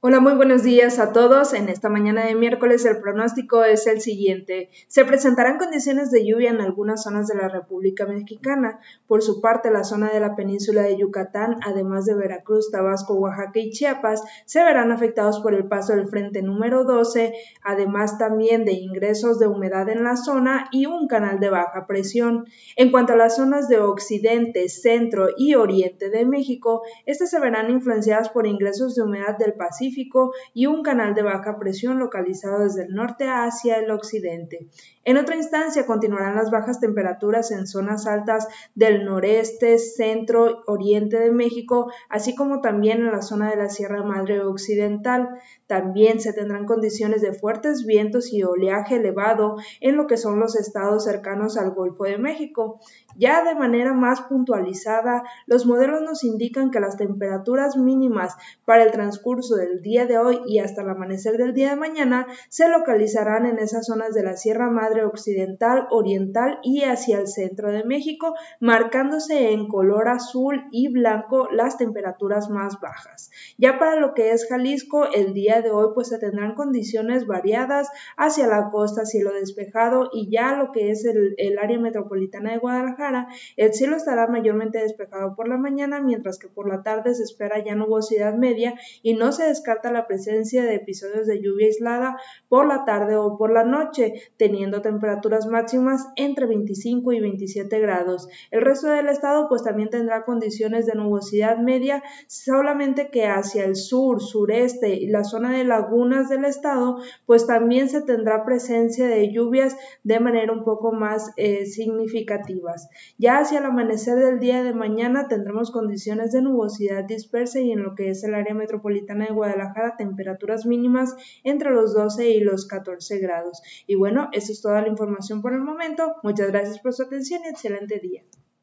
Hola, muy buenos días a todos. En esta mañana de miércoles el pronóstico es el siguiente. Se presentarán condiciones de lluvia en algunas zonas de la República Mexicana. Por su parte, la zona de la península de Yucatán, además de Veracruz, Tabasco, Oaxaca y Chiapas, se verán afectados por el paso del frente número 12, además también de ingresos de humedad en la zona y un canal de baja presión. En cuanto a las zonas de occidente, centro y oriente de México, estas se verán influenciadas por ingresos de humedad del Pacífico y un canal de baja presión localizado desde el norte hacia el occidente. En otra instancia, continuarán las bajas temperaturas en zonas altas del noreste, centro, oriente de México, así como también en la zona de la Sierra Madre Occidental. También se tendrán condiciones de fuertes vientos y oleaje elevado en lo que son los estados cercanos al Golfo de México. Ya de manera más puntualizada, los modelos nos indican que las temperaturas mínimas para el transcurso del día de hoy y hasta el amanecer del día de mañana se localizarán en esas zonas de la Sierra Madre Occidental, Oriental y hacia el centro de México, marcándose en color azul y blanco las temperaturas más bajas. Ya para lo que es Jalisco, el día de hoy pues se tendrán condiciones variadas hacia la costa, cielo despejado y ya lo que es el, el área metropolitana de Guadalajara, el cielo estará mayormente despejado por la mañana, mientras que por la tarde se espera ya nubosidad media y no se descarta la presencia de episodios de lluvia aislada por la tarde o por la noche, teniendo temperaturas máximas entre 25 y 27 grados. El resto del estado pues también tendrá condiciones de nubosidad media, solamente que hacia el sur, sureste y la zona de lagunas del estado pues también se tendrá presencia de lluvias de manera un poco más eh, significativas. Ya hacia el amanecer del día de mañana tendremos condiciones de nubosidad dispersa y en lo que es el área metropolitana de Guadalajara temperaturas mínimas entre los 12 y los 14 grados. Y bueno, eso es toda la información por el momento. Muchas gracias por su atención y excelente día.